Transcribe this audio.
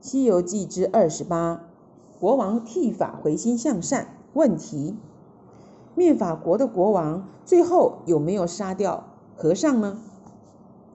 西游记之二十八国王剃发回心向善问题。灭法国的国王最后有没有杀掉和尚呢？